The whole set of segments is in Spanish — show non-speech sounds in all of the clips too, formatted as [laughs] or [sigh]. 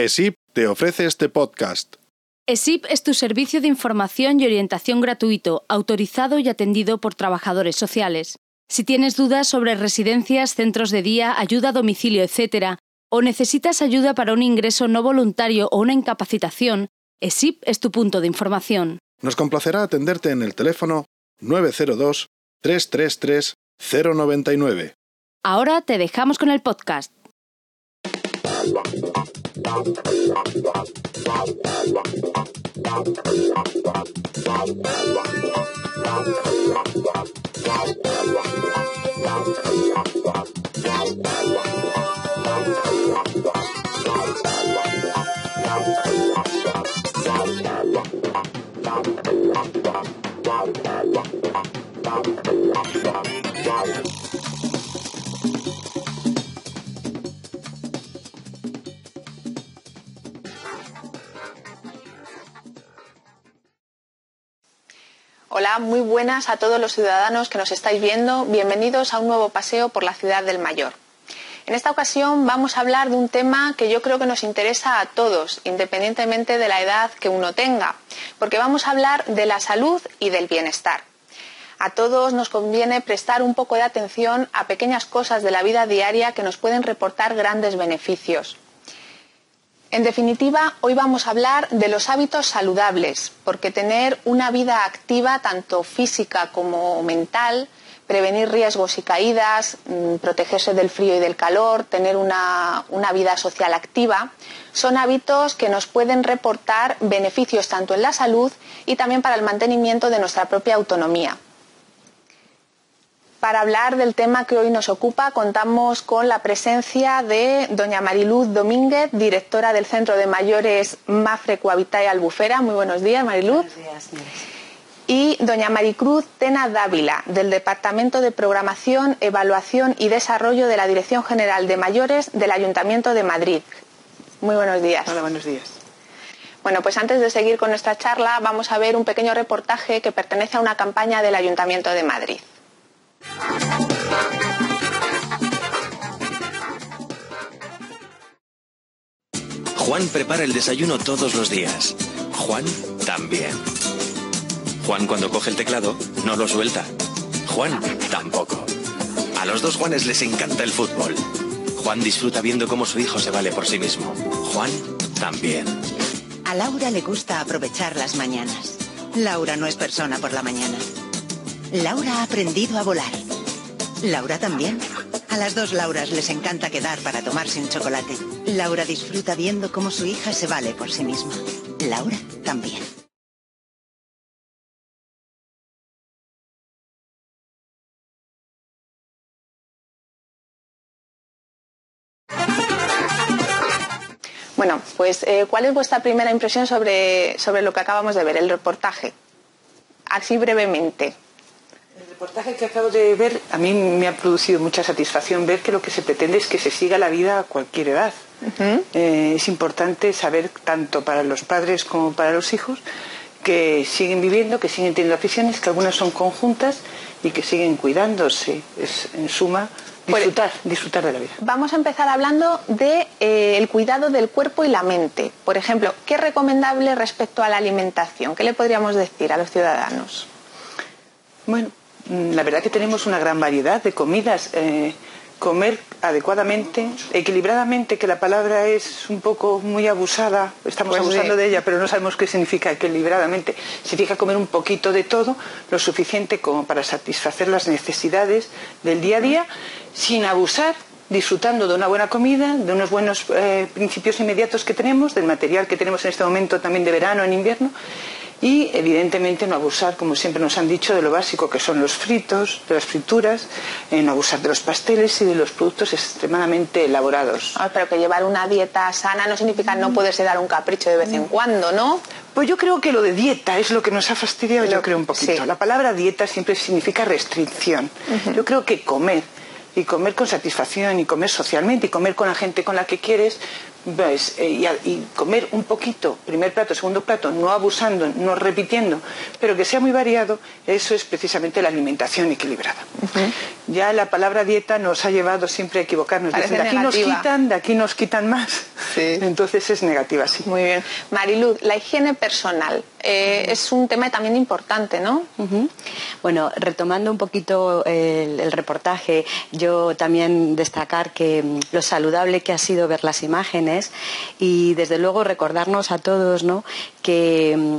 ESIP te ofrece este podcast. ESIP es tu servicio de información y orientación gratuito, autorizado y atendido por trabajadores sociales. Si tienes dudas sobre residencias, centros de día, ayuda a domicilio, etc., o necesitas ayuda para un ingreso no voluntario o una incapacitación, ESIP es tu punto de información. Nos complacerá atenderte en el teléfono 902 333 099. Ahora te dejamos con el podcast. Wow. Hola, muy buenas a todos los ciudadanos que nos estáis viendo. Bienvenidos a un nuevo paseo por la ciudad del Mayor. En esta ocasión vamos a hablar de un tema que yo creo que nos interesa a todos, independientemente de la edad que uno tenga, porque vamos a hablar de la salud y del bienestar. A todos nos conviene prestar un poco de atención a pequeñas cosas de la vida diaria que nos pueden reportar grandes beneficios. En definitiva, hoy vamos a hablar de los hábitos saludables, porque tener una vida activa, tanto física como mental, prevenir riesgos y caídas, mm, protegerse del frío y del calor, tener una, una, vida social activa, son hábitos que nos pueden reportar beneficios tanto en la salud y también para el mantenimiento de nuestra propia autonomía. Para hablar del tema que hoy nos ocupa, contamos con la presencia de doña Mariluz Domínguez, directora del Centro de Mayores Mafre Cohabitae Albufera. Muy buenos días, Mariluz. Buenos días, Y doña Maricruz Tena Dávila, del Departamento de Programación, Evaluación y Desarrollo de la Dirección General de Mayores del Ayuntamiento de Madrid. Muy buenos días. Hola, buenos días. Bueno, pues antes de seguir con nuestra charla, vamos a ver un pequeño reportaje que pertenece a una campaña del Ayuntamiento de Madrid. Juan prepara el desayuno todos los días. Juan también. Juan cuando coge el teclado no lo suelta. Juan tampoco. A los dos Juanes les encanta el fútbol. Juan disfruta viendo cómo su hijo se vale por sí mismo. Juan también. A Laura le gusta aprovechar las mañanas. Laura no es persona por la mañana. Laura ha aprendido a volar. Laura también. A las dos Lauras les encanta quedar para tomarse un chocolate. Laura disfruta viendo cómo su hija se vale por sí misma. Laura también. Bueno, pues eh, ¿cuál es vuestra primera impresión sobre, sobre lo que acabamos de ver, el reportaje? Así brevemente. El reportaje que acabo de ver a mí me ha producido mucha satisfacción ver que lo que se pretende es que se siga la vida a cualquier edad. Uh -huh. eh, es importante saber, tanto para los padres como para los hijos, que siguen viviendo, que siguen teniendo aficiones, que algunas son conjuntas y que siguen cuidándose. Es, en suma, disfrutar, disfrutar de la vida. Vamos a empezar hablando del de, eh, cuidado del cuerpo y la mente. Por ejemplo, ¿qué es recomendable respecto a la alimentación? ¿Qué le podríamos decir a los ciudadanos? Bueno, la verdad que tenemos una gran variedad de comidas. Eh, comer adecuadamente, equilibradamente, que la palabra es un poco muy abusada, estamos pues abusando de... de ella, pero no sabemos qué significa equilibradamente. Significa comer un poquito de todo, lo suficiente como para satisfacer las necesidades del día a día, sin abusar, disfrutando de una buena comida, de unos buenos eh, principios inmediatos que tenemos, del material que tenemos en este momento también de verano, en invierno, y evidentemente no abusar, como siempre nos han dicho, de lo básico que son los fritos, de las frituras, eh, no abusar de los pasteles y de los productos extremadamente elaborados. Ah, pero que llevar una dieta sana no significa no poderse dar un capricho de vez en cuando, ¿no? Pues yo creo que lo de dieta es lo que nos ha fastidiado, lo, yo creo un poquito. Sí. La palabra dieta siempre significa restricción. Uh -huh. Yo creo que comer y comer con satisfacción y comer socialmente y comer con la gente con la que quieres, pues, eh, y, comer un poquito, primer plato, segundo plato, no abusando, no repitiendo, pero que sea muy variado, eso es precisamente la alimentación equilibrada. Ya la palabra dieta nos ha llevado siempre a equivocarnos. de aquí nos quitan, de aquí nos quitan más. Entonces es negativa, sí. Muy bien. Mariluz, la higiene personal eh, es un tema también importante, ¿no? Bueno, retomando un poquito el, reportaje, yo también destacar que mm, lo saludable que ha sido ver las imágenes y desde luego recordarnos a todos ¿no? que mm,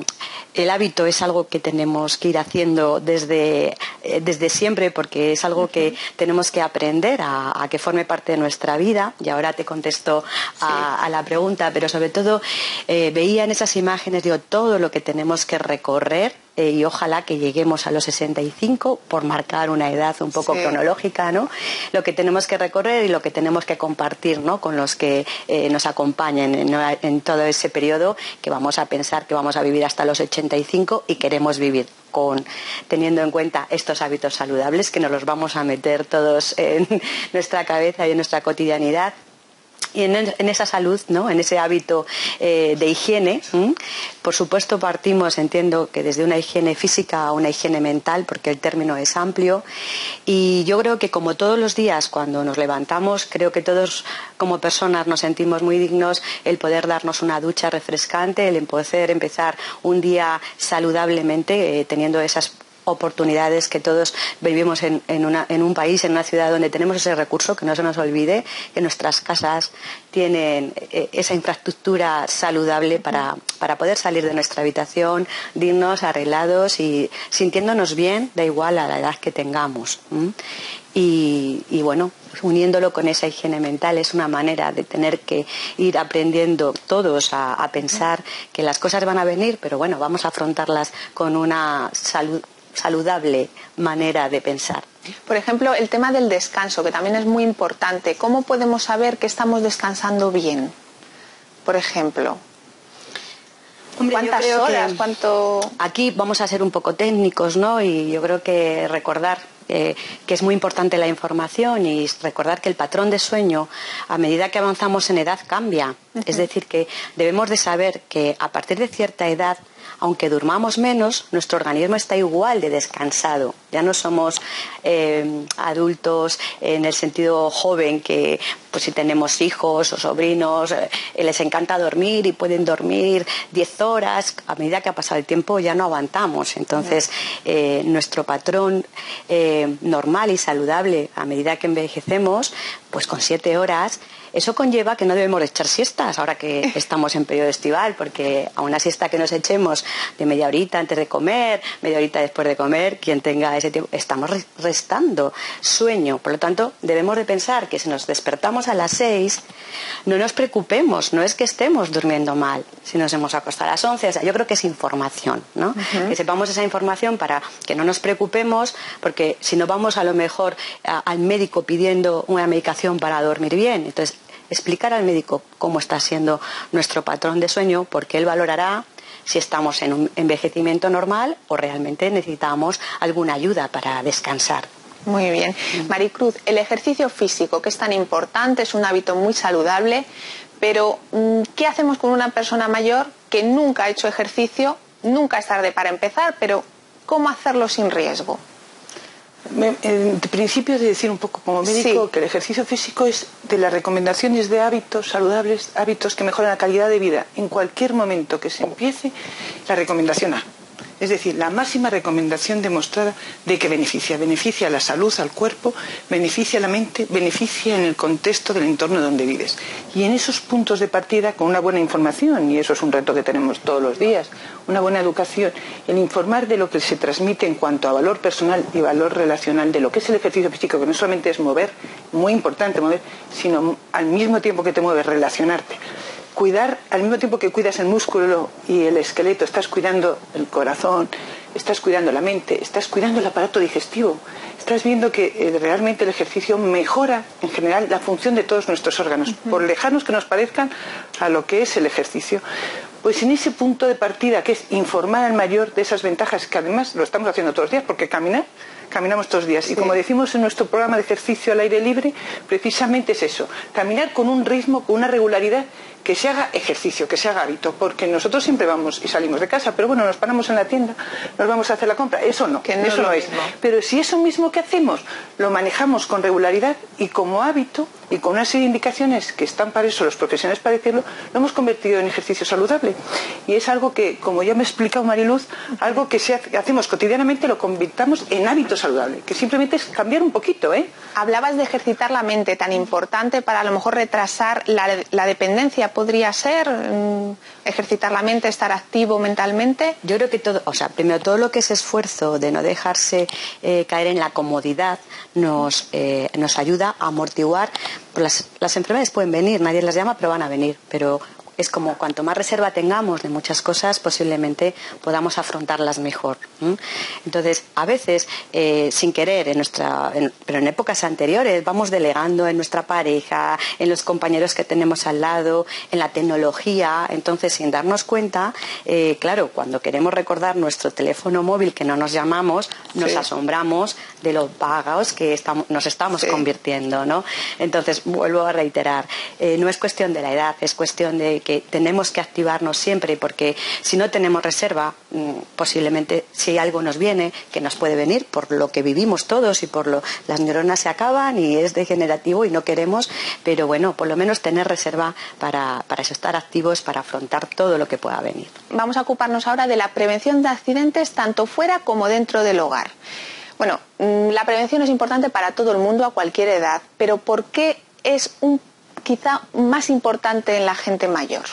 el hábito es algo que tenemos que ir haciendo desde, eh, desde siempre porque es algo que tenemos que aprender a, que forme parte de nuestra vida. Y ahora te contesto a, la pregunta, pero sobre todo eh, veía en esas imágenes digo, todo lo que tenemos que recorrer eh, y ojalá que lleguemos a los 65 por marcar una edad un poco cronológica, ¿no? Lo que tenemos que recorrer y lo que tenemos que compartir, ¿no? Con los que eh, nos acompañen en, todo ese periodo que vamos a pensar que vamos a vivir hasta los 85 y queremos vivir con teniendo en cuenta estos hábitos saludables que nos los vamos a meter todos en [laughs] nuestra cabeza y en nuestra cotidianidad y en, esa salud, ¿no? en ese hábito eh, de higiene, por supuesto partimos, entiendo que desde una higiene física a una higiene mental, porque el término es amplio, y yo creo que como todos los días cuando nos levantamos, creo que todos como personas nos sentimos muy dignos el poder darnos una ducha refrescante, el poder empezar un día saludablemente, eh, teniendo esas oportunidades que todos vivimos en, un país, en una ciudad donde tenemos ese recurso, que no se nos olvide, que nuestras casas tienen eh, esa infraestructura saludable para, poder salir de nuestra habitación dignos, arreglados y sintiéndonos bien, da igual a la edad que tengamos. Y, bueno, uniéndolo con esa higiene mental es una manera de tener que ir aprendiendo todos a, a pensar que las cosas van a venir, pero bueno, vamos a afrontarlas con una salud saludable manera de pensar. Por ejemplo, el tema del descanso, que también es muy importante. ¿Cómo podemos saber que estamos descansando bien? Por ejemplo. ¿Cuántas horas? ¿Cuánto...? Aquí vamos a ser un poco técnicos, ¿no? Y yo creo que recordar que es muy importante la información y recordar que el patrón de sueño a medida que avanzamos en edad cambia. Es decir, que debemos de saber que a partir de cierta edad aunque durmamos menos, nuestro organismo está igual de descansado. Ya no somos eh, adultos en el sentido joven que pues si tenemos hijos o sobrinos eh, les encanta dormir y pueden dormir 10 horas, a medida que ha pasado el tiempo ya no aguantamos. Entonces, eh, nuestro patrón normal y saludable a medida que envejecemos, pues con 7 horas, eso conlleva que no debemos echar siestas ahora que [laughs] estamos en periodo estival, porque a una siesta que nos echemos de media horita antes de comer, media horita después de comer, quien tenga ese tiempo, estamos restando sueño. Por lo tanto, debemos de pensar que si nos despertamos a las seis, no nos preocupemos, no es que estemos durmiendo mal, si nos hemos acostado a las once, o sea, yo creo que es información, ¿no? Que sepamos esa información para que no nos preocupemos, porque si no vamos a lo mejor al médico pidiendo una medicación para dormir bien, entonces explicar al médico cómo está siendo nuestro patrón de sueño, porque él valorará si estamos en un envejecimiento normal o realmente necesitamos alguna ayuda para descansar. Muy bien. Maricruz, el ejercicio físico, que es tan importante, es un hábito muy saludable, pero mm, ¿qué hacemos con una persona mayor que nunca ha hecho ejercicio? Nunca es tarde para empezar, pero ¿cómo hacerlo sin riesgo? En principio de decir un poco como médico que el ejercicio físico es de las recomendaciones de hábitos saludables, hábitos que mejoran la calidad de vida. En cualquier momento que se empiece, la recomendación A. Es decir, la máxima recomendación demostrada de que beneficia. Beneficia a la salud, al cuerpo, beneficia a la mente, beneficia en el contexto del entorno donde vives. Y en esos puntos de partida, con una buena información, y eso es un reto que tenemos todos los días, una buena educación, el informar de lo que se transmite en cuanto a valor personal y valor relacional, de lo que es el ejercicio físico, que no solamente es mover, muy importante mover, sino al mismo tiempo que te mueves, relacionarte cuidar, al mismo tiempo que cuidas el músculo y el esqueleto, estás cuidando el corazón, estás cuidando la mente, estás cuidando el aparato digestivo, estás viendo que eh, realmente el ejercicio mejora en general la función de todos nuestros órganos, por lejanos que nos parezcan a lo que es el ejercicio. Pues en ese punto de partida, que es informar al mayor de esas ventajas, que además lo estamos haciendo todos los días, porque caminar, caminamos todos los días. Y como decimos en nuestro programa de ejercicio al aire libre, precisamente es eso, caminar con un ritmo, con una regularidad que se haga ejercicio, que se haga hábito, porque nosotros siempre vamos y salimos de casa, pero bueno, nos paramos en la tienda, nos vamos a hacer la compra, eso no, que eso no es. Pero si eso mismo que hacemos lo manejamos con regularidad y como hábito y con una serie de indicaciones que están para eso los profesionales para decirlo, lo hemos convertido en ejercicio saludable. Y es algo que, como ya me ha explicado Mariluz, algo que hacemos cotidianamente lo convirtamos en hábito saludable, que simplemente es cambiar un poquito. ¿eh? Hablabas de ejercitar la mente, tan importante para a lo mejor retrasar la, dependencia. ¿Podría ser mm, ejercitar la mente, estar activo mentalmente? Yo creo que todo, o sea, primero todo lo que es esfuerzo de no dejarse eh, caer en la comodidad nos, eh, nos ayuda a amortiguar. Las, las enfermedades pueden venir, nadie las llama, pero van a venir. Pero es como cuanto más reserva tengamos de muchas cosas, posiblemente podamos afrontarlas mejor. Entonces, a veces, eh, sin querer, en nuestra, pero en épocas anteriores, vamos delegando en nuestra pareja, en los compañeros que tenemos al lado, en la tecnología. Entonces, sin darnos cuenta, eh, claro, cuando queremos recordar nuestro teléfono móvil que no nos llamamos, nos asombramos de lo pagados que estamos, nos estamos convirtiendo, ¿no? Entonces, vuelvo a reiterar, eh, no es cuestión de la edad, es cuestión de que tenemos que activarnos siempre porque si no tenemos reserva, mm, posiblemente si algo nos viene, que nos puede venir por lo que vivimos todos y por lo las neuronas se acaban y es degenerativo y no queremos, pero bueno, por lo menos tener reserva para, para estar activos, para afrontar todo lo que pueda venir. Vamos a ocuparnos ahora de la prevención de accidentes tanto fuera como dentro del hogar. Bueno, mm, la prevención es importante para todo el mundo a cualquier edad, pero ¿por qué es un quizá más importante en la gente mayor?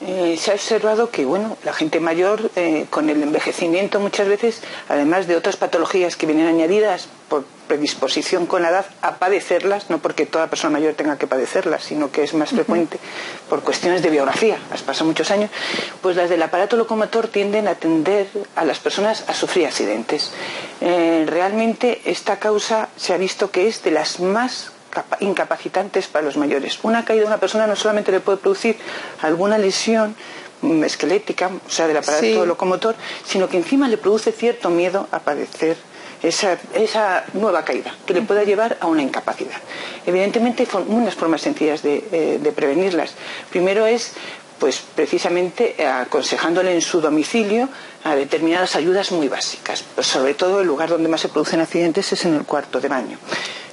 Eh, se ha observado que bueno, la gente mayor eh, con el envejecimiento muchas veces, además de otras patologías que vienen añadidas por predisposición con la edad a padecerlas, no porque toda persona mayor tenga que padecerlas, sino que es más frecuente por cuestiones de biografía, has pasado muchos años, pues las del aparato locomotor tienden a tender a las personas a sufrir accidentes. Eh, realmente esta causa se ha visto que es de las más incapacitantes para los mayores. Una caída de una persona no solamente le puede producir alguna lesión mm, esquelética, o sea, del aparato locomotor, sino que encima le produce cierto miedo a padecer esa, nueva caída, que le pueda llevar a una incapacidad. Evidentemente hay unas formas sencillas eh, de, prevenirlas. Primero es pues precisamente aconsejándole en su domicilio a determinadas ayudas muy básicas. Pues sobre todo el lugar donde más se producen accidentes es en el cuarto de baño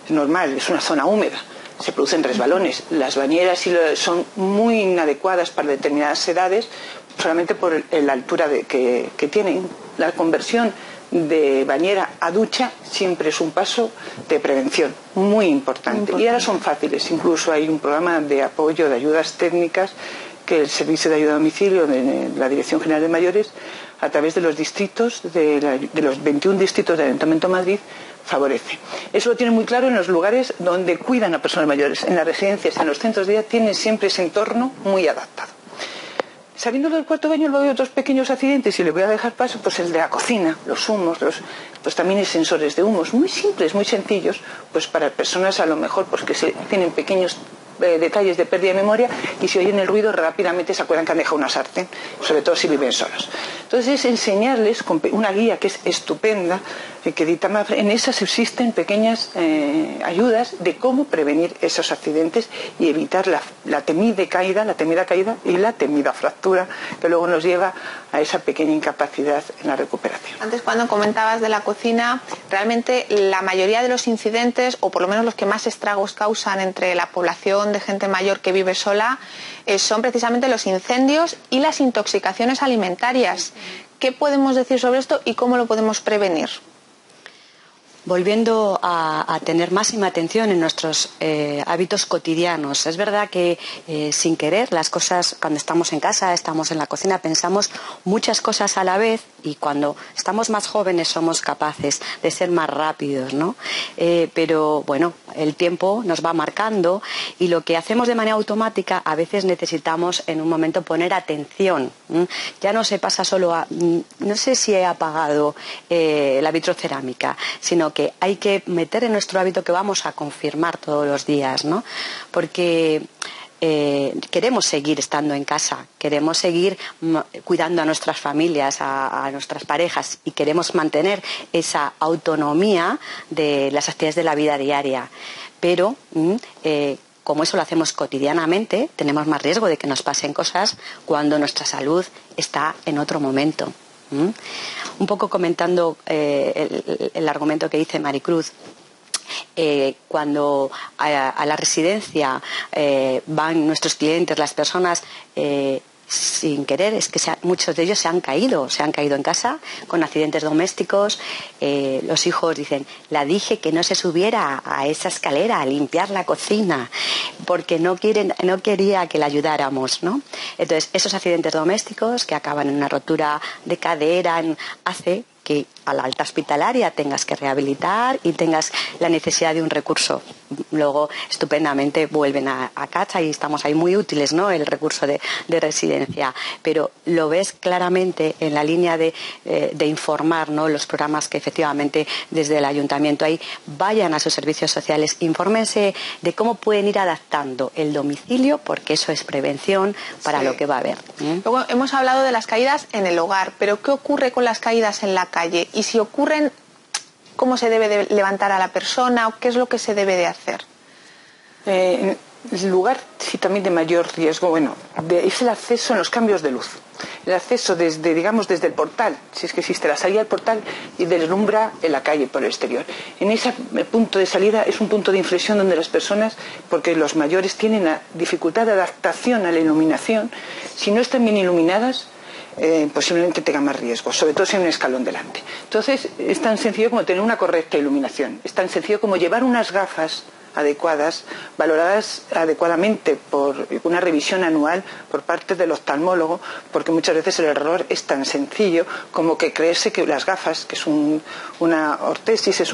normal, es una zona húmeda, se producen resbalones. Las bañeras son muy inadecuadas para determinadas edades solamente por la altura que, tienen. La conversión de bañera a ducha siempre es un paso de prevención muy importante. Y ahora son fáciles, incluso hay un programa de apoyo, de ayudas técnicas que el Servicio de Ayuda a Domicilio de la Dirección General de Mayores, a través de los distritos, de, de los 21 distritos del Ayuntamiento de Madrid, favorece. Eso lo tienen muy claro en los lugares donde cuidan a personas mayores. En las residencias, en los centros de día, tienen siempre ese entorno muy adaptado. Saliendo del cuarto baño luego hay otros pequeños accidentes y le voy a dejar paso, pues el de la cocina, los humos, los, pues también hay sensores de humos, muy simples, muy sencillos, pues para personas a lo mejor pues que se, tienen pequeños eh, detalles de pérdida de memoria y si oyen el ruido rápidamente se acuerdan que han dejado una sartén, sobre todo si viven solos. Entonces es enseñarles con una guía que es estupenda, eh, que edita en esas existen pequeñas eh, ayudas de cómo prevenir esos accidentes y evitar la, la, temida caída, la temida caída y la temida fractura que luego nos lleva a esa pequeña incapacidad en la recuperación. Antes cuando comentabas de la cocina, realmente la mayoría de los incidentes, o por lo menos los que más estragos causan entre la población de gente mayor que vive sola eh, son precisamente los incendios y las intoxicaciones alimentarias. ¿Qué podemos decir sobre esto y cómo lo podemos prevenir? Volviendo a, tener máxima atención en nuestros eh, hábitos cotidianos. Es verdad que eh, sin querer las cosas, cuando estamos en casa, estamos en la cocina, pensamos muchas cosas a la vez y cuando estamos más jóvenes somos capaces de ser más rápidos, ¿no? Eh, pero bueno, el tiempo nos va marcando y lo que hacemos de manera automática a veces necesitamos en un momento poner atención. Ya no se pasa solo a, mm, no sé si he apagado la vitrocerámica, sino que hay que meter en nuestro hábito que vamos a confirmar todos los días, ¿no? Porque eh, queremos seguir estando en casa, queremos seguir cuidando a nuestras familias, a, nuestras parejas y queremos mantener esa autonomía de las actividades de la vida diaria. Pero mm, eh, como eso lo hacemos cotidianamente, tenemos más riesgo de que nos pasen cosas cuando nuestra salud está en otro momento. Un poco comentando eh, el, argumento que dice Maricruz, eh, cuando a, la residencia eh, van nuestros clientes, las personas sin querer, es que muchos de ellos se han caído, se han caído en casa con accidentes domésticos. Eh, los hijos dicen, la dije que no se subiera a esa escalera a limpiar la cocina porque no, quieren, no quería que la ayudáramos. ¿no? Entonces, esos accidentes domésticos que acaban en una rotura de cadera hace que a la alta hospitalaria tengas que rehabilitar y tengas la necesidad de un recurso. Luego, estupendamente vuelven a, casa y estamos ahí muy útiles, ¿no? El recurso de, residencia. Pero lo ves claramente en la línea de, eh, de, informar, ¿no? Los programas que efectivamente desde el ayuntamiento ahí vayan a sus servicios sociales, infórmense de cómo pueden ir adaptando el domicilio, porque eso es prevención para lo que va a haber. ¿eh? Luego hemos hablado de las caídas en el hogar, pero ¿qué ocurre con las caídas en la y si ocurren, ¿cómo se debe de levantar a la persona o qué es lo que se debe de hacer? Eh, el lugar sí también de mayor riesgo, bueno, es el acceso en los cambios de luz. El acceso desde, digamos, desde el portal, si es que existe la salida del portal y deslumbra en la calle por el exterior. En ese punto de salida es un punto de inflexión donde las personas, porque los mayores tienen la dificultad de adaptación a la iluminación, si no están bien iluminadas, eh, posiblemente tenga más riesgo, sobre todo si hay un escalón delante. Entonces, es tan sencillo como tener una correcta iluminación, es tan sencillo como llevar unas gafas adecuadas, valoradas adecuadamente por una revisión anual por parte del oftalmólogo, porque muchas veces el error es tan sencillo como que creerse que las gafas, que es una ortesis, es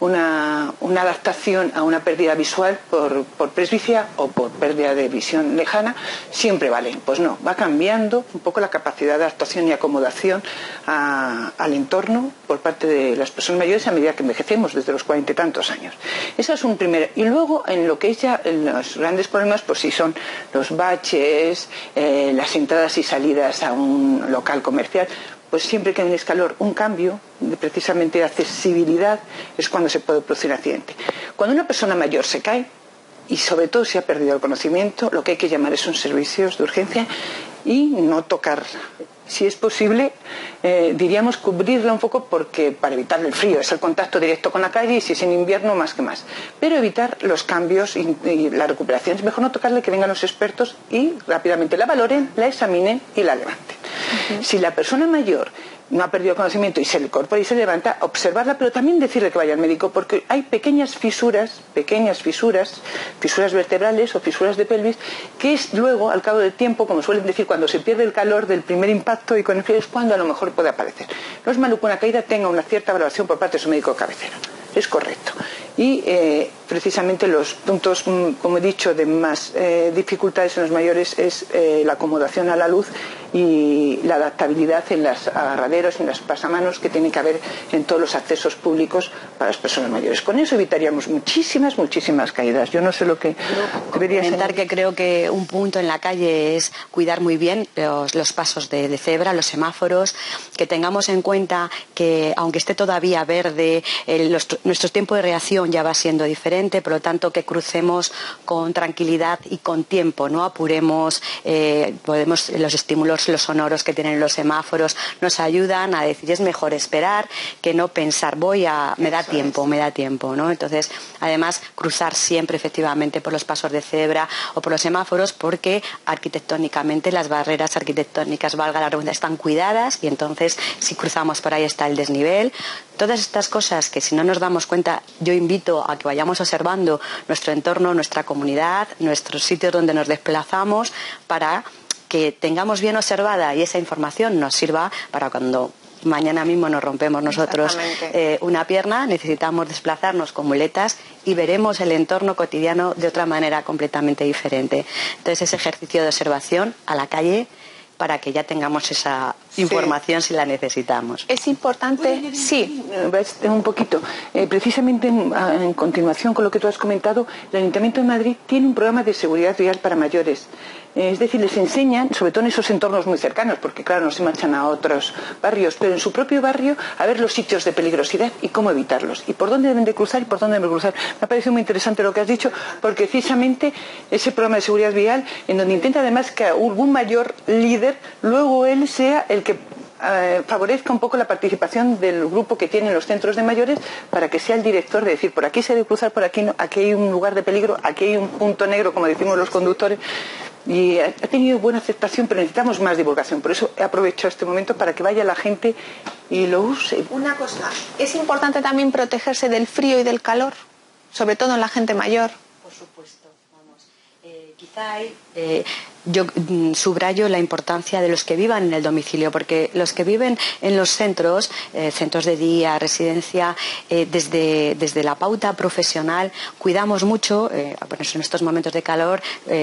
una, adaptación a una pérdida visual por, presbicia o por pérdida de visión lejana, siempre valen. Pues no, va cambiando un poco la capacidad de actuación y acomodación al entorno por parte de las personas mayores a medida que envejecemos desde los cuarenta y tantos años. Esa es un primer y luego, en lo que es ya los grandes problemas, pues sí son los baches, eh, las entradas y salidas a un local comercial, pues siempre que hay un escalor, un cambio de precisamente accesibilidad es cuando se puede producir un accidente. Cuando una persona mayor se cae, y sobre todo si ha perdido el conocimiento, lo que hay que llamar es un servicios de urgencia y no tocar si es posible, eh, diríamos cubrirla un poco porque para evitar el frío es el contacto directo con la calle y si es en invierno más que más. Pero evitar los cambios y, la recuperación es mejor no tocarle que vengan los expertos y rápidamente la valoren, la examinen y la levanten. Si la persona mayor no ha perdido conocimiento y se le incorpora y se levanta, observarla, pero también decirle que vaya al médico, porque hay pequeñas fisuras, pequeñas fisuras, fisuras vertebrales o fisuras de pelvis, que es luego, al cabo del tiempo, como suelen decir, cuando se pierde el calor del primer impacto y con el frío, es cuando a lo mejor puede aparecer. No es malo que una caída tenga una cierta valoración por parte de su médico de cabecera. Es correcto. Y eh, precisamente los puntos, mm, como he dicho, de más eh, dificultades en los mayores es eh, la acomodación a la luz y la adaptabilidad en los agarraderos, en las pasamanos que tiene que haber en todos los accesos públicos para las personas mayores. Con eso evitaríamos muchísimas, muchísimas caídas. Yo no sé lo que debería comentar que creo que un punto en la calle es cuidar muy bien los, pasos de, cebra, los semáforos, que tengamos en cuenta que aunque esté todavía verde, nuestro tiempo de reacción ya va siendo diferente, por lo tanto que crucemos con tranquilidad y con tiempo, no apuremos, eh, podemos los estímulos los sonoros que tienen los semáforos nos ayudan a decir es mejor esperar que no pensar voy a me da tiempo, me da tiempo, ¿no? Entonces, además cruzar siempre efectivamente por los pasos de cebra o por los semáforos porque arquitectónicamente las barreras arquitectónicas, valga la redundancia, están cuidadas y entonces si cruzamos por ahí está el desnivel. Todas estas cosas que si no nos damos cuenta, yo invito a que vayamos observando nuestro entorno, nuestra comunidad, nuestros sitios donde nos desplazamos para que tengamos bien observada y esa información nos sirva para cuando mañana mismo nos rompemos nosotros eh, una pierna, necesitamos desplazarnos con muletas y veremos el entorno cotidiano de otra manera completamente diferente. Entonces, ese ejercicio de observación a la calle para que ya tengamos esa información si la necesitamos. Es importante, sí. Un poquito. Eh, precisamente en, continuación con lo que tú has comentado, el Ayuntamiento de Madrid tiene un programa de seguridad vial para mayores. Eh, es decir, les enseñan, sobre todo en esos entornos muy cercanos, porque claro, no se marchan a otros barrios, pero en su propio barrio a ver los sitios de peligrosidad y cómo evitarlos, y por dónde deben de cruzar y por dónde deben de cruzar. Me ha parecido muy interesante lo que has dicho, porque precisamente ese programa de seguridad vial, en donde intenta además que algún mayor líder, luego él sea el que eh, favorezca un poco la participación del grupo que tienen los centros de mayores para que sea el director de decir por aquí se debe cruzar, por aquí no, aquí hay un lugar de peligro, aquí hay un punto negro, como decimos los conductores. Y ha tenido buena aceptación, pero necesitamos más divulgación. Por eso he aprovechado este momento para que vaya la gente y lo use. Una cosa, es importante también protegerse del frío y del calor, sobre todo en la gente mayor. Por supuesto, vamos. Eh, quizá hay eh, yo mm, subrayo la importancia de los que vivan en el domicilio, porque los que viven en los centros, eh, centros de día, residencia, eh, desde, desde, la pauta profesional, cuidamos mucho, eh, en estos momentos de calor,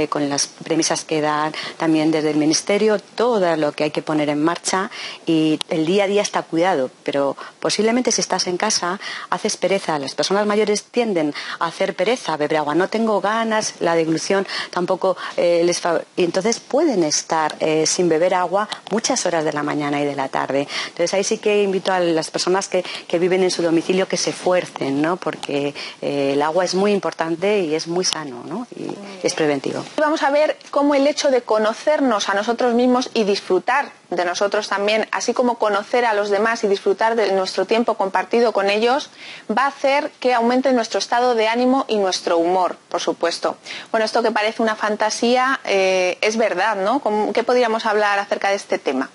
con las premisas que dan también desde el Ministerio, todo lo que hay que poner en marcha y el día a día está cuidado, pero posiblemente si estás en casa haces pereza. Las personas mayores tienden a hacer pereza, beber agua. No tengo ganas, la deglución tampoco les favorece entonces pueden estar eh, sin beber agua muchas horas de la mañana y de la tarde. Entonces ahí sí que invito a las personas que, viven en su domicilio que se esfuercen, ¿no? porque eh, el agua es muy importante y es muy sano ¿no? y es preventivo. Vamos a ver cómo el hecho de conocernos a nosotros mismos y disfrutar de nosotros también, así como conocer a los demás y disfrutar de nuestro tiempo compartido con ellos, va a hacer que aumente nuestro estado de ánimo y nuestro humor, por supuesto. Bueno, esto que parece una fantasía eh, es verdad, ¿no? ¿Qué podríamos hablar acerca de este tema?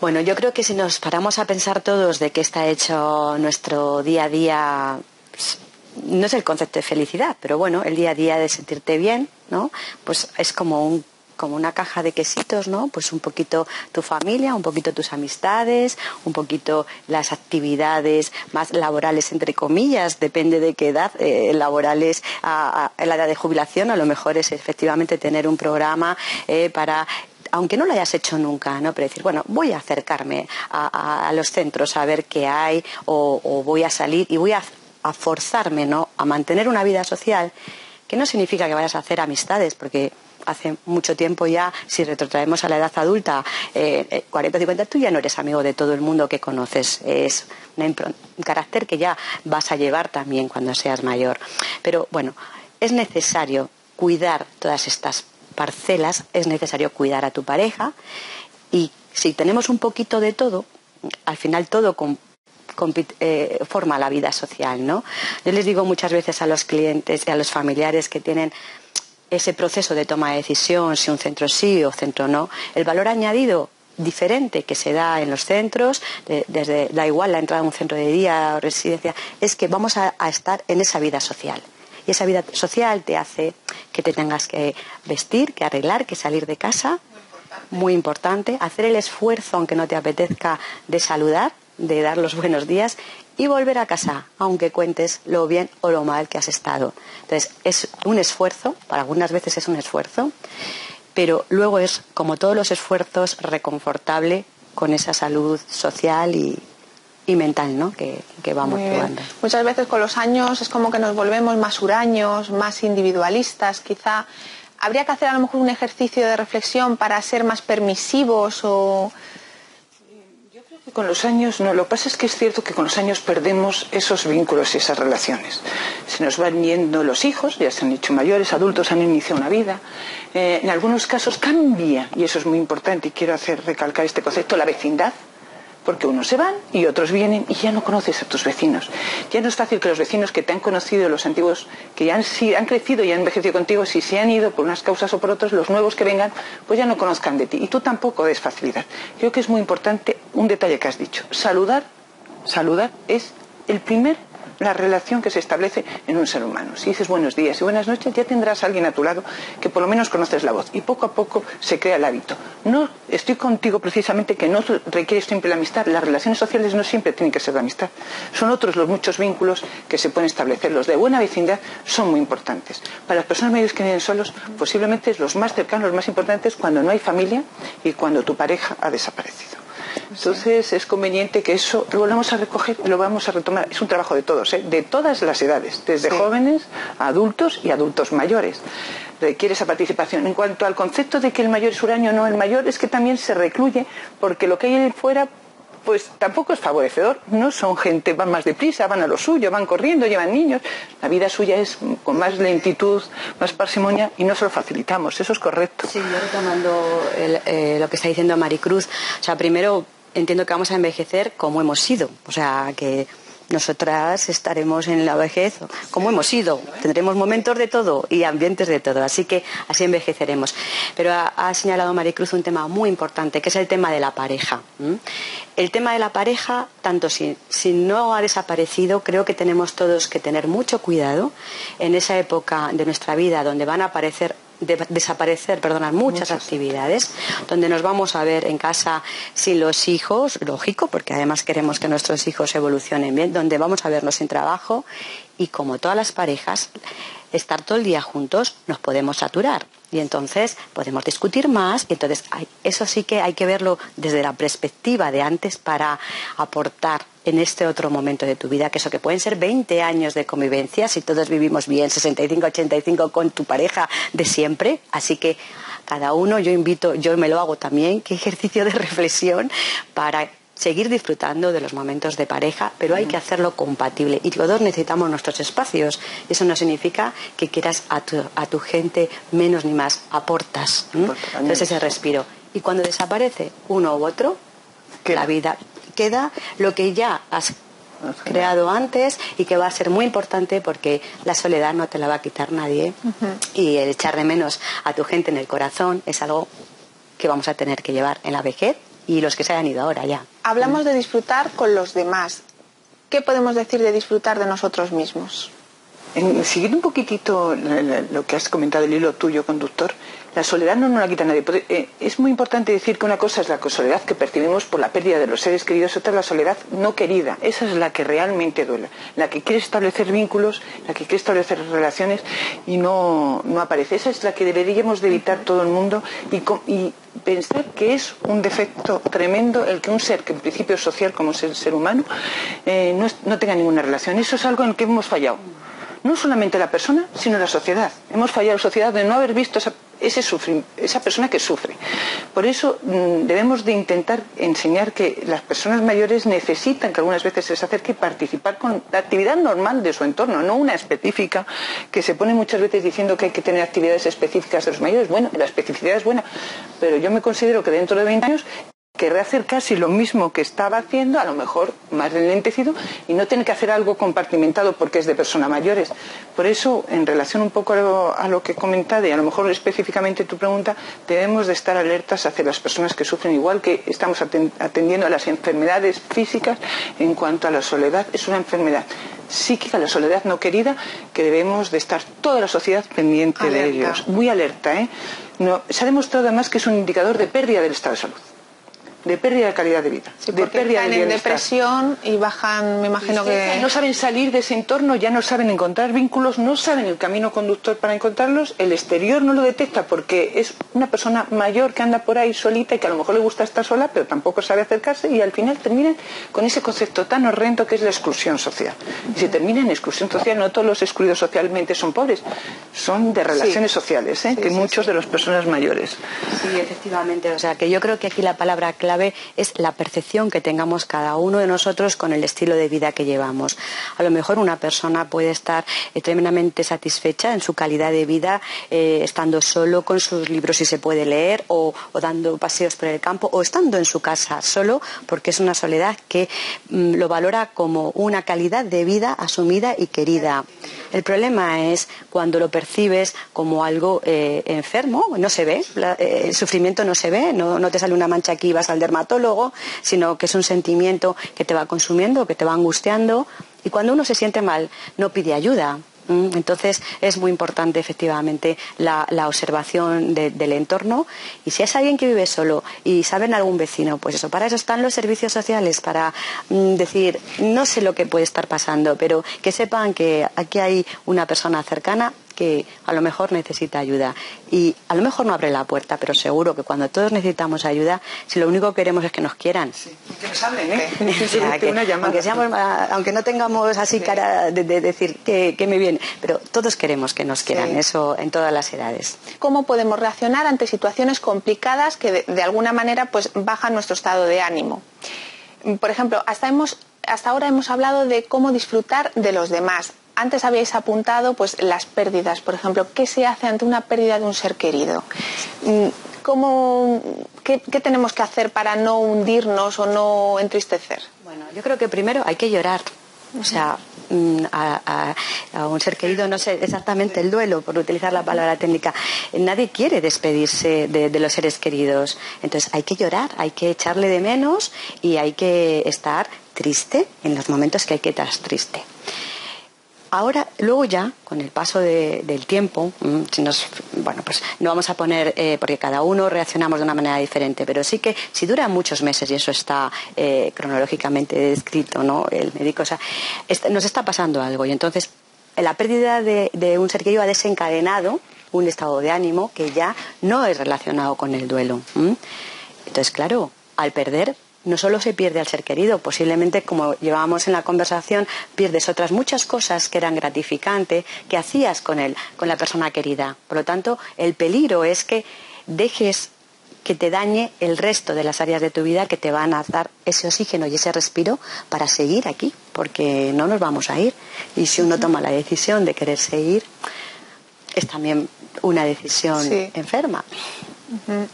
Bueno, yo creo que si nos paramos a pensar todos de qué está hecho nuestro día a día, pues, no es el concepto de felicidad, pero bueno, el día a día de sentirte bien, ¿no? Pues es como un como una caja de quesitos, ¿no? Pues un poquito tu familia, un poquito tus amistades, un poquito las actividades más laborales, entre comillas, depende de qué edad, eh, laborales a, la edad de jubilación, a lo mejor es efectivamente tener un programa eh, para aunque no lo hayas hecho nunca, ¿no? Pero decir, bueno, voy a acercarme a, los centros a ver qué hay, o, voy a salir y voy a, a forzarme, ¿no? A mantener una vida social, que no significa que vayas a hacer amistades, porque hace mucho tiempo ya, si retrotraemos a la edad adulta, eh, 40 o 50, tú ya no eres amigo de todo el mundo que conoces. Es un carácter que ya vas a llevar también cuando seas mayor. Pero bueno, es necesario cuidar todas estas parcelas, es necesario cuidar a tu pareja y si tenemos un poquito de todo, al final todo eh, forma la vida social, ¿no? Yo les digo muchas veces a los clientes y a los familiares que tienen ese proceso de toma de decisión, si un centro sí o centro no, el valor añadido diferente que se da en los centros, desde da igual la entrada a un centro de día o residencia, es que vamos a, estar en esa vida social. Y esa vida social te hace que te tengas que vestir, que arreglar, que salir de casa, muy importante, hacer el esfuerzo, aunque no te apetezca, de saludar, de dar los buenos días y volver a casa, aunque cuentes lo bien o lo mal que has estado. Entonces, es un esfuerzo, para algunas veces es un esfuerzo, pero luego es, como todos los esfuerzos, reconfortable con esa salud social y, mental ¿no? que, vamos probando. Muchas veces con los años es como que nos volvemos más huraños, más individualistas, quizá. ¿Habría que hacer a lo mejor un ejercicio de reflexión para ser más permisivos o con los años, no, lo que pasa es que es cierto que con los años perdemos esos vínculos y esas relaciones. Se nos van yendo los hijos, ya se han hecho mayores, adultos han iniciado una vida. Eh, en algunos casos cambia, y eso es muy importante, y quiero hacer recalcar este concepto, la vecindad porque unos se van y otros vienen y ya no conoces a tus vecinos. Ya no es fácil que los vecinos que te han conocido, los antiguos que ya han, han crecido y han envejecido contigo, si se han ido por unas causas o por otras, los nuevos que vengan, pues ya no conozcan de ti. Y tú tampoco des facilidad. Creo que es muy importante un detalle que has dicho. Saludar, saludar es el primer la relación que se establece en un ser humano. Si dices buenos días y buenas noches, ya tendrás a alguien a tu lado que por lo menos conoces la voz y poco a poco se crea el hábito. No estoy contigo precisamente que no requiere siempre la amistad. Las relaciones sociales no siempre tienen que ser de amistad. Son otros los muchos vínculos que se pueden establecer. Los de buena vecindad son muy importantes. Para las personas mayores que viven solos, posiblemente los más cercanos, los más importantes cuando no hay familia y cuando tu pareja ha desaparecido. Entonces es conveniente que eso lo volvamos a recoger y lo vamos a retomar. Es un trabajo de todos, ¿eh? de todas las edades, desde jóvenes a adultos y adultos mayores. Requiere esa participación. En cuanto al concepto de que el mayor es huraño, no, el mayor es que también se recluye porque lo que hay fuera pues tampoco es favorecedor. No son gente, van más deprisa, van a lo suyo, van corriendo, llevan niños. La vida suya es con más lentitud, más parsimonia y no se lo facilitamos. Eso es correcto. Sí, yo retomando eh, lo que está diciendo Maricruz. O sea, primero entiendo que vamos a envejecer como hemos sido. O sea, que nosotras estaremos en la vejez como hemos sido. Tendremos momentos de todo y ambientes de todo. Así que así envejeceremos. Pero ha, señalado Maricruz un tema muy importante, que es el tema de la pareja. El tema de la pareja, tanto si, si no ha desaparecido, creo que tenemos todos que tener mucho cuidado en esa época de nuestra vida donde van a aparecer de desaparecer, perdonar, muchas, actividades, donde nos vamos a ver en casa sin los hijos, lógico, porque además queremos que nuestros hijos evolucionen bien, donde vamos a vernos sin trabajo y como todas las parejas, estar todo el día juntos nos podemos saturar y entonces podemos discutir más y entonces eso sí que hay que verlo desde la perspectiva de antes para aportar en este otro momento de tu vida, que eso que pueden ser 20 años de convivencia, si todos vivimos bien, 65, 85 con tu pareja de siempre, así que cada uno, yo invito, yo me lo hago también, que ejercicio de [laughs] reflexión para seguir disfrutando de los momentos de pareja, pero hay que hacerlo compatible. Y los dos necesitamos nuestros espacios. Eso no significa que quieras a tu, gente menos ni más, aportas. Entonces ese respiro. Y cuando desaparece uno u otro, la vida queda lo que ya has creado antes y que va a ser muy importante porque la soledad no te la va a quitar nadie y el echar de menos a tu gente en el corazón es algo que vamos a tener que llevar en la vejez y los que se hayan ido ahora ya. Hablamos de disfrutar con los demás. ¿Qué podemos decir de disfrutar de nosotros mismos? siguiendo un poquitito lo que has comentado, el hilo tuyo, conductor, la soledad no nos la quita nadie. Eh, es muy importante decir que una cosa es la soledad que percibimos por la pérdida de los seres queridos, otra es la soledad no querida. Esa es la que realmente duele. La que quiere establecer vínculos, la que quiere establecer relaciones y no, aparece. Esa es la que deberíamos de evitar todo el mundo y, pensar que es un defecto tremendo el que un ser que en principio es social como es el ser humano eh, no, no tenga ninguna relación. Eso es algo en que hemos fallado no solamente la persona, sino la sociedad. Hemos fallado la sociedad de no haber visto esa esa persona que sufre. Por eso mm, debemos de intentar enseñar que las personas mayores necesitan que algunas veces se les acerque y participar con la actividad normal de su entorno, no una específica que se pone muchas veces diciendo que hay que tener actividades específicas de los mayores. Bueno, la especificidad es buena, pero yo me considero que dentro de 20 años querrá hacer casi lo mismo que estaba haciendo, a lo mejor más enlentecido, y no tener que hacer algo compartimentado porque es de personas mayores. Por eso, en relación un poco a lo, que he comentado y a lo mejor específicamente tu pregunta, debemos de estar alertas hacia las personas que sufren igual que estamos atendiendo a las enfermedades físicas en cuanto a la soledad. Es una enfermedad psíquica, la soledad no querida, que debemos de estar toda la sociedad pendiente de ellos. Muy alerta. ¿eh? se ha demostrado además que es un indicador de pérdida del estado de salud de pérdida de calidad de vida. de pérdida de en depresión y bajan, me imagino que... No saben salir de ese entorno, ya no saben encontrar vínculos, no saben el camino conductor para encontrarlos, el exterior no lo detecta porque es una persona mayor que anda por ahí solita y que a lo mejor le gusta estar sola, pero tampoco sabe acercarse y al final terminan con ese concepto tan horrendo que es la exclusión social. Y si termina en exclusión social, no todos los excluidos socialmente son pobres, son de relaciones sociales, ¿eh? que muchos de las personas mayores. Sí, efectivamente. O sea, que yo creo que aquí la palabra clave es la percepción que tengamos cada uno de nosotros con el estilo de vida que llevamos. A lo mejor una persona puede estar tremendamente satisfecha en su calidad de vida eh, estando solo con sus libros si se puede leer o, dando paseos por el campo o estando en su casa solo porque es una soledad que mm, lo valora como una calidad de vida asumida y querida. El problema es cuando lo percibes como algo eh, enfermo, no se ve, el sufrimiento no se ve, no, no, te sale una mancha aquí y vas al dermatólogo, sino que es un sentimiento que te va consumiendo, que te va angustiando Y cuando uno se siente mal, no pide ayuda, entonces es muy importante efectivamente la, observación del entorno. Y si es alguien que vive solo y saben algún vecino, pues eso, para eso están los servicios sociales, para mm, decir, no sé lo que puede estar pasando, pero que sepan que aquí hay una persona cercana que a lo mejor necesita ayuda y a lo mejor no abre la puerta, pero seguro que cuando todos necesitamos ayuda, si lo único que queremos es que nos quieran. que nos hablen, ¿eh? aunque, no tengamos así cara de, decir que, me viene, pero todos queremos que nos quieran, eso en todas las edades. ¿Cómo podemos reaccionar ante situaciones complicadas que de, alguna manera pues bajan nuestro estado de ánimo? Por ejemplo, hasta hemos hasta ahora hemos hablado de cómo disfrutar de los demás antes habéis apuntado pues, las pérdidas, por ejemplo, ¿qué se hace ante una pérdida de un ser querido? Mm, ¿Cómo, qué, tenemos que hacer para no hundirnos o no entristecer? Bueno, yo creo que primero hay que llorar. O sea, mm, a, un ser querido, no sé exactamente el duelo, por utilizar la palabra técnica. Nadie quiere despedirse de, de, los seres queridos. Entonces hay que llorar, hay que echarle de menos y hay que estar triste en los momentos que hay que estar triste. Ahora, luego ya, con el paso del tiempo, mm, bueno, pues no vamos a poner, eh, porque cada uno reaccionamos de una manera diferente, pero sí que si dura muchos meses, y eso está eh, cronológicamente descrito, ¿no? El médico, o sea, nos está pasando algo. Y entonces, la pérdida de, un ser querido ha desencadenado un estado de ánimo que ya no es relacionado con el duelo. Entonces, claro, al perder no solo se pierde al ser querido, posiblemente, como llevábamos en la conversación, pierdes otras muchas cosas que eran gratificantes, que hacías con él, con la persona querida. Por lo tanto, el peligro es que dejes que te dañe el resto de las áreas de tu vida que te van a dar ese oxígeno y ese respiro para seguir aquí, porque no nos vamos a ir. Y si uno toma la decisión de querer seguir, es también una decisión enferma.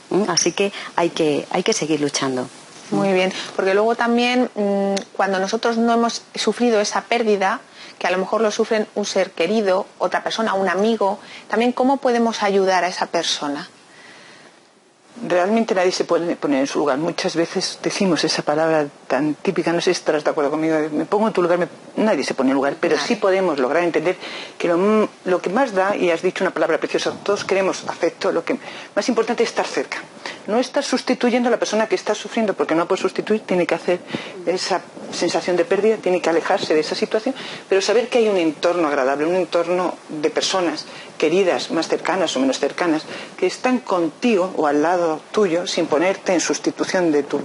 ¿Mm? Así que hay que, hay que seguir luchando. Muy bien, porque luego también mm, cuando nosotros no hemos sufrido esa pérdida, que a lo mejor lo sufren un ser querido, otra persona, un amigo, también cómo podemos ayudar a esa persona realmente nadie se puede poner en su lugar. Muchas veces decimos esa palabra tan típica, no sé si estarás de acuerdo conmigo, me pongo en tu lugar, nadie se pone en lugar, pero sí podemos lograr entender que lo, que más da, y has dicho una palabra preciosa, todos queremos afecto, lo que más importante es estar cerca. No estar sustituyendo a la persona que está sufriendo, porque no puede sustituir, tiene que hacer esa sensación de pérdida, tiene que alejarse de esa situación, pero saber que hay un entorno agradable, un entorno de personas queridas, más cercanas o menos cercanas, que están contigo o al lado tuyo sin ponerte en sustitución de tu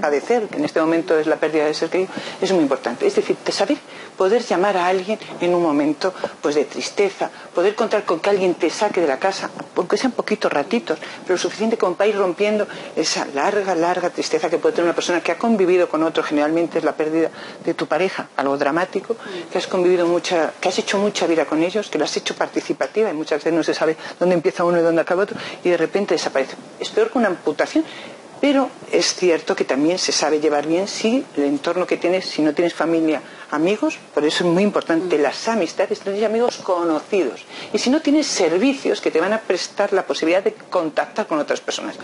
padecer, que en este momento es la pérdida de ser querido, es muy importante. Es decir, de saber poder llamar a alguien en un momento pues, de tristeza, poder contar con que alguien te saque de la casa, aunque sean poquitos ratitos, pero suficiente como para ir rompiendo esa larga, larga tristeza que puede tener una persona que ha convivido con otro, generalmente es la pérdida de tu pareja, algo dramático, que has convivido mucha, que has hecho mucha vida con ellos, que lo has hecho participativa y muchas veces no se sabe dónde empieza uno y dónde acaba otro, y de repente desaparece. Es peor que una amputación pero es cierto que también se sabe llevar bien si el entorno que tienes, si no tienes familia, amigos, por eso es muy importante las amistades, tener amigos conocidos. Y si no tienes servicios que te van a prestar la posibilidad de contactar con otras personas.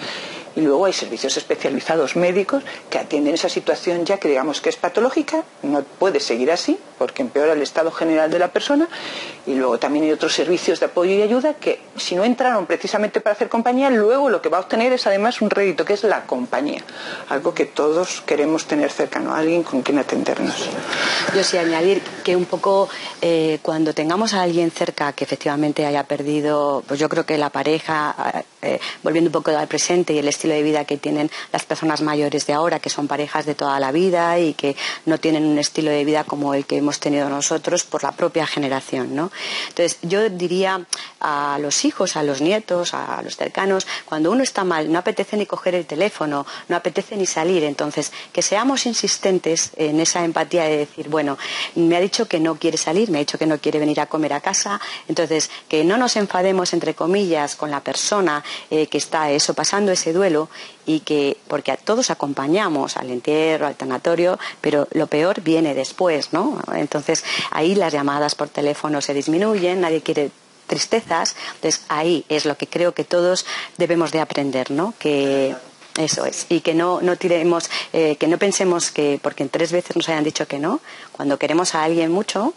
Y luego hay servicios especializados médicos que atienden esa situación ya que digamos que es patológica, no puede seguir así porque empeora el estado general de la persona. Y luego también hay otros servicios de apoyo y ayuda que si no entraron precisamente para hacer compañía, luego lo que va a obtener es además un rédito, que es la compañía. Algo que todos queremos tener cercano, alguien con quien atendernos. Yo sí añadir que un poco eh, cuando tengamos a alguien cerca que efectivamente haya perdido, pues yo creo que la pareja, eh, volviendo un poco al presente y el estilo de vida que tienen las personas mayores de ahora, que son parejas de toda la vida y que no tienen un estilo de vida como el que hemos tenido nosotros por la propia generación. ¿no? Entonces, yo diría a los hijos, a los nietos, a los cercanos, cuando uno está mal, no apetece ni coger el teléfono, no apetece ni salir. Entonces, que seamos insistentes en esa empatía de decir, bueno, me ha dicho que no quiere salir, me ha dicho que no quiere venir a comer a casa. Entonces, que no nos enfademos, entre comillas, con la persona eh, que está eso pasando ese duelo y que, porque a todos acompañamos al entierro, al tanatorio, pero lo peor viene después, ¿no? Entonces ahí las llamadas por teléfono se disminuyen, nadie quiere tristezas, entonces ahí es lo que creo que todos debemos de aprender, ¿no? Que Eso es. Y que no, no tiremos, eh, que no pensemos que porque en tres veces nos hayan dicho que no, cuando queremos a alguien mucho,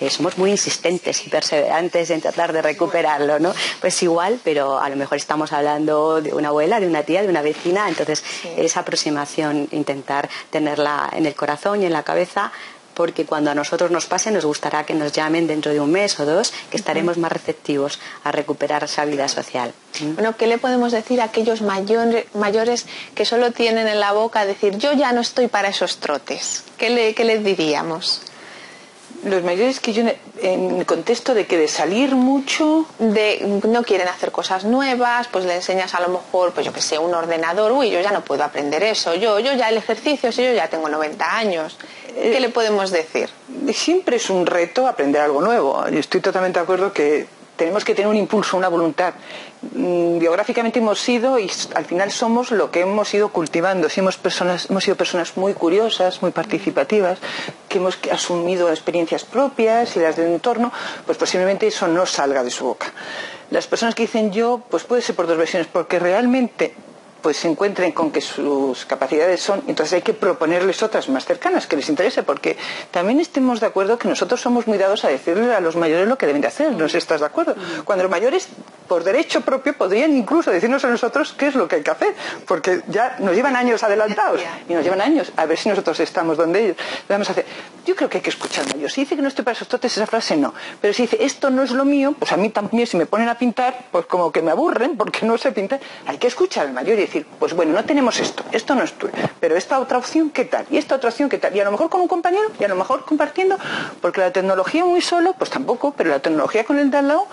eh, somos muy insistentes y perseverantes en tratar de recuperarlo, ¿no? Pues igual, pero a lo mejor estamos hablando de una abuela, de una tía, de una vecina, entonces esa aproximación, intentar tenerla en el corazón y en la cabeza, porque cuando a nosotros nos pase nos gustará que nos llamen dentro de un mes o dos, que estaremos más receptivos a recuperar esa vida social. Bueno, ¿qué le podemos decir a aquellos mayores que solo tienen en la boca decir yo ya no estoy para esos trotes? ¿Qué, le, qué les diríamos? los mayores que yo en el contexto de que de salir mucho de no quieren hacer cosas nuevas pues le enseñas a lo mejor pues yo que sé un ordenador uy yo ya no puedo aprender eso yo yo ya el ejercicio si yo ya tengo 90 años qué le podemos decir siempre es un reto aprender algo nuevo yo estoy totalmente de acuerdo que tenemos que tener un impulso, una voluntad. Mm, biográficamente hemos sido y al final somos lo que hemos ido cultivando. Hemos, personas, hemos sido personas muy curiosas, muy participativas, que hemos asumido experiencias propias y las del entorno, pues posiblemente eso no salga de su boca. Las personas que dicen yo, pues puede ser por dos versiones, porque realmente pues se encuentren con que sus capacidades son, entonces hay que proponerles otras más cercanas que les interese, porque también estemos de acuerdo que nosotros somos muy dados a decirle a los mayores lo que deben de hacer, ¿no estás de acuerdo? Cuando los mayores, por derecho propio, podrían incluso decirnos a nosotros qué es lo que hay que hacer, porque ya nos llevan años adelantados y nos llevan años a ver si nosotros estamos donde ellos. Vamos a hacer. Yo creo que hay que escuchar a ellos. Si dice que no estoy para esos trotes, esa frase no. Pero si dice esto no es lo mío, pues a mí también si me ponen a pintar, pues como que me aburren porque no sé pintar. Hay que escuchar al mayor y decir, pues bueno, no tenemos esto, esto no es tuyo, pero esta otra opción, ¿qué tal? Y esta otra opción, ¿qué tal? Y a lo mejor con un compañero, y a lo mejor compartiendo, porque la tecnología muy solo, pues tampoco, pero la tecnología con el de al lado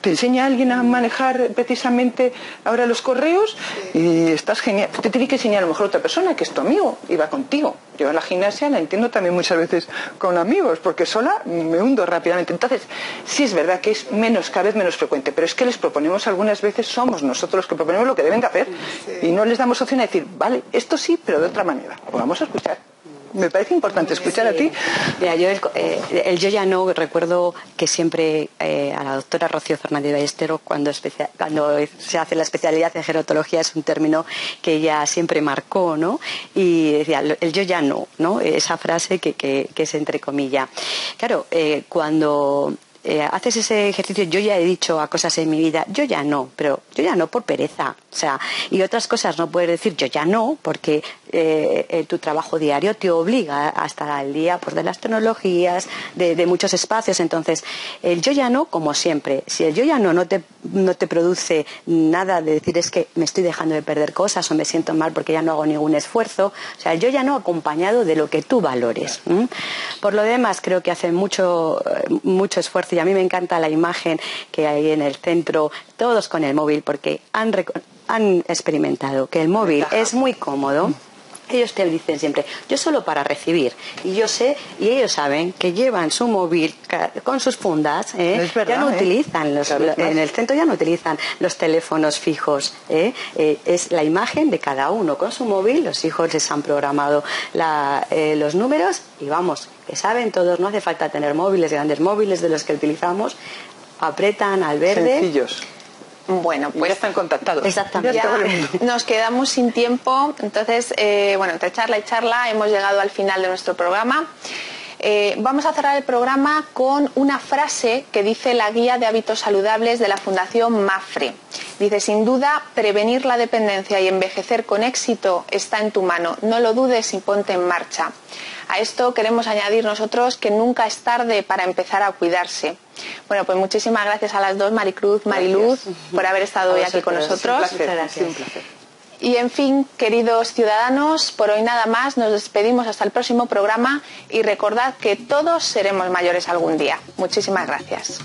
te enseña a alguien a manejar precisamente ahora los correos y estás genial. Te tiene que enseñar a lo mejor otra persona que es tu amigo y va contigo. Yo en la gimnasia la entiendo también muchas veces con amigos, porque sola me hundo rápidamente. Entonces, sí es verdad que es menos, cada vez menos frecuente, pero es que les proponemos algunas veces, somos nosotros los que proponemos lo que deben de hacer y no les damos opción a decir, vale, esto sí, pero de otra manera. Vamos a escuchar me parece importante escuchar a ti. Mira, yo eh, el, yo ya no recuerdo que siempre eh, a la doctora Rocío Fernández Ballesteros cuando, cuando se hace la especialidad en gerontología es un término que ella siempre marcó, ¿no? Y decía, el yo ya no, ¿no? Esa frase que, que, que es entre comillas. Claro, eh, cuando eh, haces ese ejercicio, yo ya he dicho a cosas en mi vida, yo ya no, pero yo ya no por pereza, o sea, y otras cosas no puedes decir yo ya no, porque eh, tu trabajo diario te obliga a estar al día pues, de las tecnologías, de, muchos espacios, entonces el yo ya no, como siempre, si el yo ya no no te, no te produce nada de decir es que me estoy dejando de perder cosas o me siento mal porque ya no hago ningún esfuerzo, o sea, el yo ya no acompañado de lo que tú valores. Por lo demás, creo que hace mucho, mucho esfuerzo y a mí me encanta la imagen que hay en el centro, todos con el móvil, porque han, han experimentado que el móvil es muy cómodo ellos te dicen siempre, yo solo para recibir. Y yo sé, y ellos saben que llevan su móvil con sus fundas, ¿eh? ya no ¿eh? utilizan, los, en el centro ya no utilizan los teléfonos fijos. ¿eh? es la imagen de cada uno con su móvil, los hijos les han programado los números y vamos, que saben todos, no hace falta tener móviles, grandes móviles de los que utilizamos, apretan al verde. Sencillos bueno, pues. Ya están contactados. Exactamente. [laughs] nos quedamos sin tiempo. Entonces, eh, bueno, entre charla y charla hemos llegado al final de nuestro programa. Eh, vamos a cerrar el programa con una frase que dice la guía de hábitos saludables de la Fundación MAFRE. Dice, sin duda, prevenir la dependencia y envejecer con éxito está en tu mano. No lo dudes y ponte en marcha. A esto queremos añadir nosotros que nunca es tarde para empezar a cuidarse. Bueno, pues muchísimas gracias a las dos, Maricruz, Mariluz, por haber estado hoy aquí con nosotros. Un placer, un placer. Y en fin, queridos ciudadanos, por hoy nada más, nos despedimos hasta el próximo programa y recordad que todos seremos mayores algún día. Muchísimas gracias.